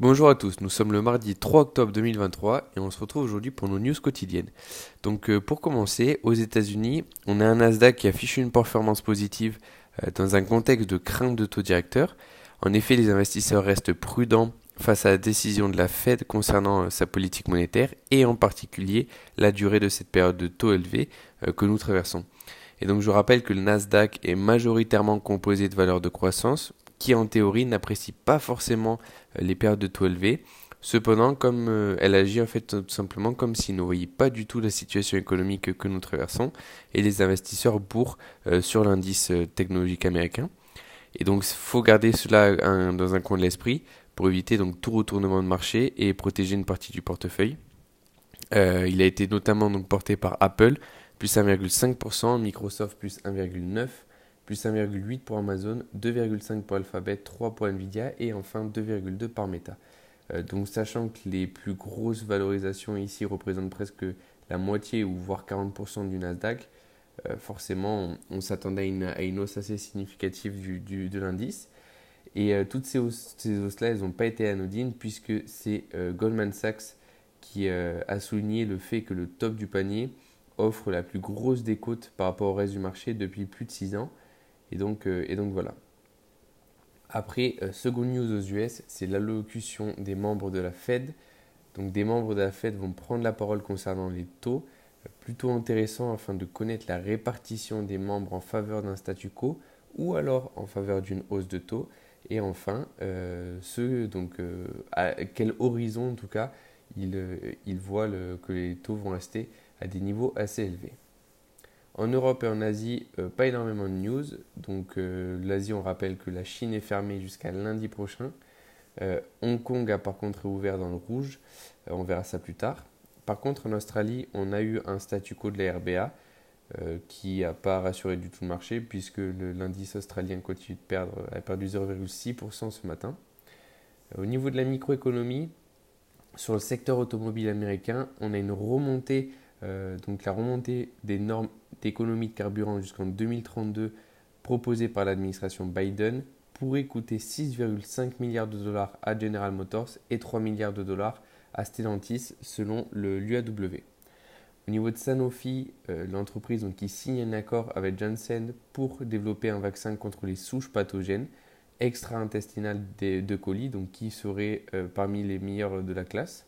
Bonjour à tous, nous sommes le mardi 3 octobre 2023 et on se retrouve aujourd'hui pour nos news quotidiennes. Donc euh, pour commencer, aux États-Unis, on a un Nasdaq qui affiche une performance positive euh, dans un contexte de crainte de taux directeur. En effet, les investisseurs restent prudents face à la décision de la Fed concernant euh, sa politique monétaire et en particulier la durée de cette période de taux élevés que nous traversons. Et donc je rappelle que le Nasdaq est majoritairement composé de valeurs de croissance qui en théorie n'apprécie pas forcément euh, les périodes de taux élevés. Cependant, comme euh, elle agit en fait tout simplement comme s'il ne voyait pas du tout la situation économique que nous traversons et les investisseurs bourrent euh, sur l'indice technologique américain. Et donc, il faut garder cela dans un coin de l'esprit pour éviter donc tout retournement de marché et protéger une partie du portefeuille. il a été notamment donc porté par Apple, plus 1,5%, Microsoft plus 1,9%, plus 1,8 pour Amazon, 2,5 pour Alphabet, 3 pour Nvidia et enfin 2,2 par Meta. Euh, donc sachant que les plus grosses valorisations ici représentent presque la moitié ou voire 40% du Nasdaq, euh, forcément on, s'attendait à une, hausse assez significative du, de l'indice. Et euh, toutes ces hausses-là, elles n'ont pas été anodines puisque c'est Goldman Sachs qui a souligné le fait que le top du panier offre la plus grosse décote par rapport au reste du marché depuis plus de 6 ans. Et donc, euh, et donc voilà. Après, euh, second news aux US, c'est l'allocution des membres de la Fed. Donc des membres de la Fed vont prendre la parole concernant les taux. Euh, plutôt intéressant afin de connaître la répartition des membres en faveur d'un statu quo ou alors en faveur d'une hausse de taux. Et enfin, ce, donc, à quel horizon en tout cas ils, ils voient que les taux vont rester à des niveaux assez élevés. En Europe et en Asie, euh, pas énormément de news. Donc euh, l'Asie, on rappelle que la Chine est fermée jusqu'à lundi prochain. Euh, Hong Kong a par contre réouvert dans le rouge. on verra ça plus tard. Par contre, en Australie, on a eu un statu quo de la RBA qui n'a pas rassuré du tout le marché puisque l'indice australien continue de perdre, a perdu 0,6% ce matin. Au niveau de la microéconomie, sur le secteur automobile américain, on a une remontée donc la remontée des normes d'économie de carburant jusqu'en 2032 proposée par l'administration Biden pourrait coûter 6,5 milliards de dollars à General Motors et 3 milliards de dollars à Stellantis selon l'UAW. Au niveau de Sanofi, euh, l'entreprise qui signe un accord avec Janssen pour développer un vaccin contre les souches pathogènes extra-intestinales de colis, donc qui serait euh, parmi les meilleurs de la classe.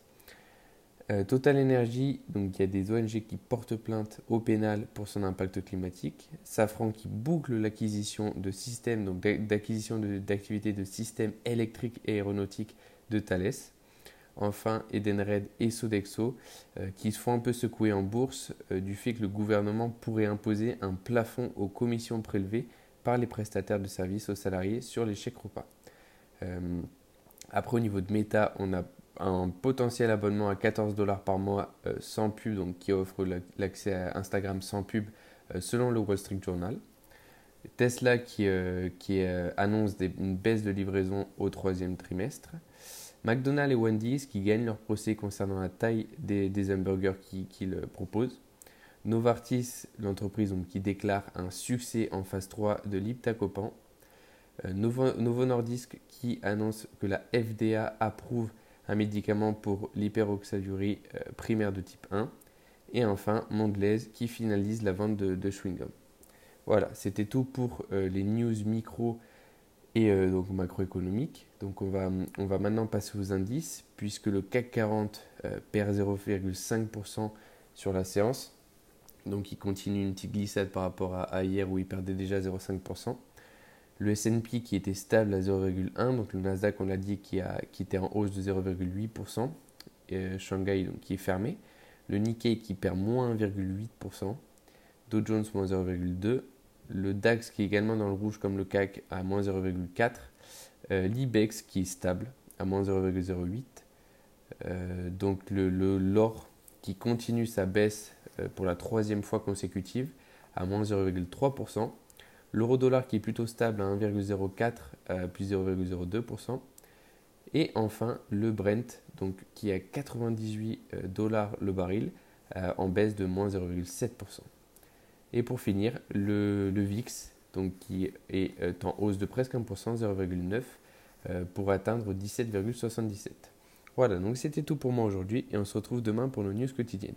Euh, Total Energy, donc il y a des ONG qui portent plainte au pénal pour son impact climatique. Safran qui boucle l'acquisition de systèmes, donc d'acquisition d'activités de, systèmes électriques et aéronautiques de Thales. Enfin, Edenred et Sodexo euh, qui se font un peu secouer en bourse euh, du fait que le gouvernement pourrait imposer un plafond aux commissions prélevées par les prestataires de services aux salariés sur les chèques repas. après, au niveau de Meta, on a un potentiel abonnement à 14 dollars par mois euh, sans pub, donc qui offre l'accès à Instagram sans pub euh, selon le Wall Street Journal. Tesla qui, euh, qui annonce une baisse de livraison au troisième trimestre. McDonald's et Wendy's qui gagnent leur procès concernant la taille des, hamburgers qu'ils proposent. Novartis, l'entreprise qui déclare un succès en phase 3 de l'Iptacopan. Novo, Novo Nordisk qui annonce que la FDA approuve un médicament pour l'hyperoxalurie euh, primaire de type 1. Et enfin, Mondelez qui finalise la vente de, de chewing-gum. Voilà, c'était tout pour euh, les news micro et euh, donc macroéconomiques. Donc on va, on va maintenant passer aux indices, puisque le CAC 40 perd 0,5% sur la séance. Donc il continue une petite glissade par rapport à hier où il perdait déjà 0,5% le S&P qui était stable à 0,1, donc le Nasdaq on l'a dit qui, a, qui était en hausse de 0,8%, et Shanghai donc, qui est fermé, le Nikkei qui perd moins 1,8%, Dow Jones moins 0,2%, le DAX qui est également dans le rouge comme le CAC à moins 0,4%, euh, l'IBEX qui est stable à moins 0,08%, euh, donc le, l'or qui continue sa baisse euh, pour la troisième fois consécutive à moins 0,3%, L'euro dollar qui est plutôt stable à 1,04 euh, plus 0,02%. Et enfin le Brent donc, qui est à 98 euh, dollars le baril euh, en baisse de moins 0,7%. Et pour finir, le, VIX donc, qui est en hausse de presque 1%, 0,9 pour atteindre 17,77. Voilà, donc c'était tout pour moi aujourd'hui et on se retrouve demain pour nos news quotidiennes.